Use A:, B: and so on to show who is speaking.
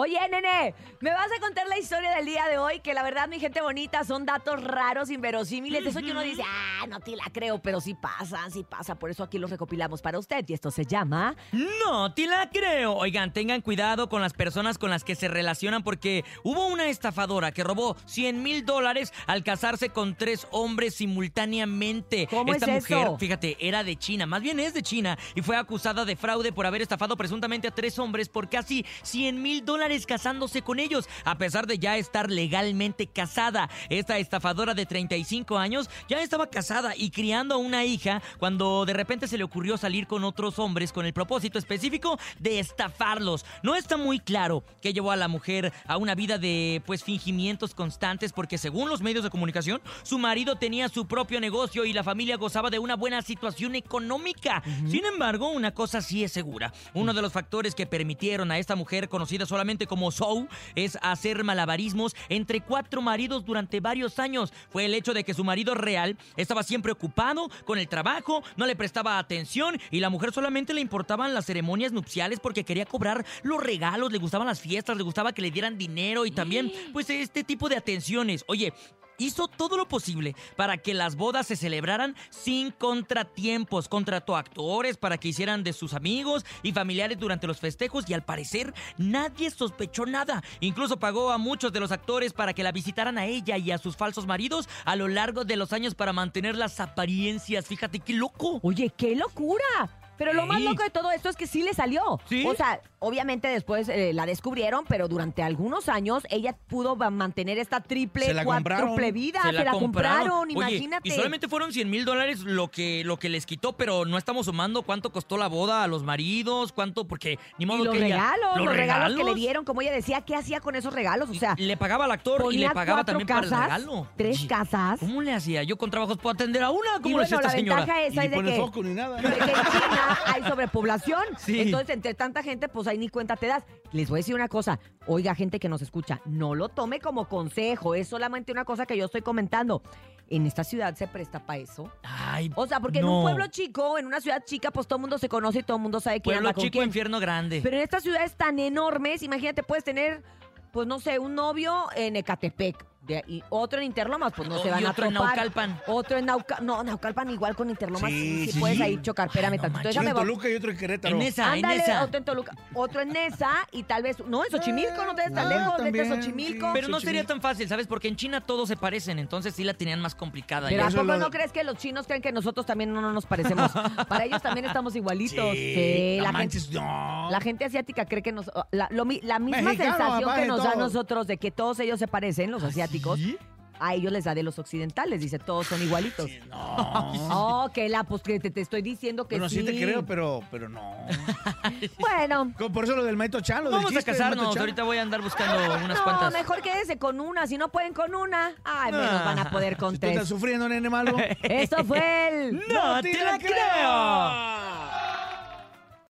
A: Oye, nene, me vas a contar la historia del día de hoy, que la verdad, mi gente bonita, son datos raros, inverosímiles, de eso que uno dice, ah, no te la creo, pero sí pasa, sí pasa, por eso aquí los recopilamos para usted, y esto se llama...
B: No te la creo. Oigan, tengan cuidado con las personas con las que se relacionan porque hubo una estafadora que robó 100 mil dólares al casarse con tres hombres simultáneamente.
A: ¿Cómo
B: Esta
A: es
B: mujer,
A: eso?
B: fíjate, era de China, más bien es de China, y fue acusada de fraude por haber estafado presuntamente a tres hombres por casi 100 mil dólares casándose con ellos, a pesar de ya estar legalmente casada. Esta estafadora de 35 años ya estaba casada y criando a una hija cuando de repente se le ocurrió salir con otros hombres con el propósito específico de estafarlos. No está muy claro qué llevó a la mujer a una vida de pues fingimientos constantes porque según los medios de comunicación, su marido tenía su propio negocio y la familia gozaba de una buena situación económica. Sin embargo, una cosa sí es segura. Uno de los factores que permitieron a esta mujer conocida solamente como Sou es hacer malabarismos entre cuatro maridos durante varios años. Fue el hecho de que su marido real estaba siempre ocupado con el trabajo, no le prestaba atención y la mujer solamente le importaban las ceremonias nupciales porque quería cobrar los regalos, le gustaban las fiestas, le gustaba que le dieran dinero y también pues este tipo de atenciones. Oye, hizo todo lo posible para que las bodas se celebraran sin contratiempos. Contrató actores para que hicieran de sus amigos y familiares durante los festejos y al parecer nadie sospechó nada. Incluso pagó a muchos de los actores para que la visitaran a ella y a sus falsos maridos a lo largo de los años para mantener las apariencias. Fíjate qué loco.
A: Oye, qué locura. Pero lo más loco de todo esto es que sí le salió.
B: ¿Sí?
A: O sea, obviamente después eh, la descubrieron, pero durante algunos años ella pudo mantener esta triple,
C: Se la compraron.
A: cuádruple vida. Se la, compraron,
B: Oye,
A: imagínate.
B: y solamente fueron 100 mil dólares lo que, lo que les quitó, pero no estamos sumando cuánto costó la boda a los maridos, cuánto, porque ni modo
A: Y los
B: que ella-
A: regalos, los, regalos que le dieron, como ella decía, ¿qué hacía con esos regalos? O sea,
B: le pagaba al actor y le pagaba también para el
A: casas,
B: regalo.
A: tres
B: Oye,
A: casas.
B: ¿Cómo le hacía? Yo con trabajos puedo atender a una.
A: Y
B: ¿Cómo le hacía esta
A: la
B: señora?
A: ventaja
C: Y
A: esa
C: ni
A: es de que,
C: foco ni nada.
A: de que en Hay sobrepoblación.
B: Sí.
A: Entonces, entre tanta gente, pues ahí ni cuenta te das. Les voy a decir una cosa. Oiga, gente que nos escucha, no lo tome como consejo. Es solamente una cosa que yo estoy comentando. En esta ciudad se presta para eso.
B: Ay,
A: O sea, porque en un pueblo chico, en una ciudad chica, pues todo el mundo se conoce y todo el mundo sabe quién
B: Pueblo
A: anda con
B: chico,
A: quién.
B: infierno grande.
A: Pero en estas ciudades tan enormes, imagínate, puedes tener, pues no sé, un novio en Ecatepec de- y otro en Interlomas, pues no se
B: Y
A: van a
B: otro en
A: topar.
B: Naucalpan.
A: Otro en Naucalpan. No, Naucalpan igual con Interlomas. Sí,
C: Sí,
A: puedes
C: sí.
A: ahí chocar. Espérame
B: Ay, no
A: tantito.
C: Uno en Toluca y otro en Querétaro.
B: En esa,
A: Ándale,
B: en esa.
A: otro en Toluca, otro en Nesa y tal vez, no, en Xochimilco, no te des tan
C: Ah,
A: lejos, vete a Xochimilco.
C: sí.
B: Pero no
C: Xochimilco.
B: sería tan fácil, ¿sabes? Porque en China todos se parecen, entonces sí la tenían más complicada.
A: Pero
B: ya.
A: ¿a poco
C: lo-
A: no crees que los chinos creen que nosotros también no, no nos parecemos? Para ellos también estamos igualitos. Sí, la, gente,
C: no.
A: la gente asiática cree que nos... La, lo mi- la misma
C: Mexicano,
A: sensación
C: papá,
A: que nos da a nosotros de que todos ellos se parecen, los asiáticos,
B: ¿Sí?
A: a ellos les da de los occidentales. Dice, todos son igualitos.
C: No.
A: Oh, que la, pues que te, te estoy diciendo que
C: Bueno,
A: sí.
C: sí te creo, pero, pero no.
A: Bueno,
C: Como Por eso lo del Maito Chan, lo del
B: Vamos a
C: del Maito
B: casarnos, ahorita voy a andar buscando unas
A: no,
B: cuantas.
A: mejor quédese con una. Si no pueden con una, ay, menos van a poder con
C: Si tú estás
A: tres.
C: sufriendo, nene malo.
A: Esto fue el...
B: ¡No te la creo!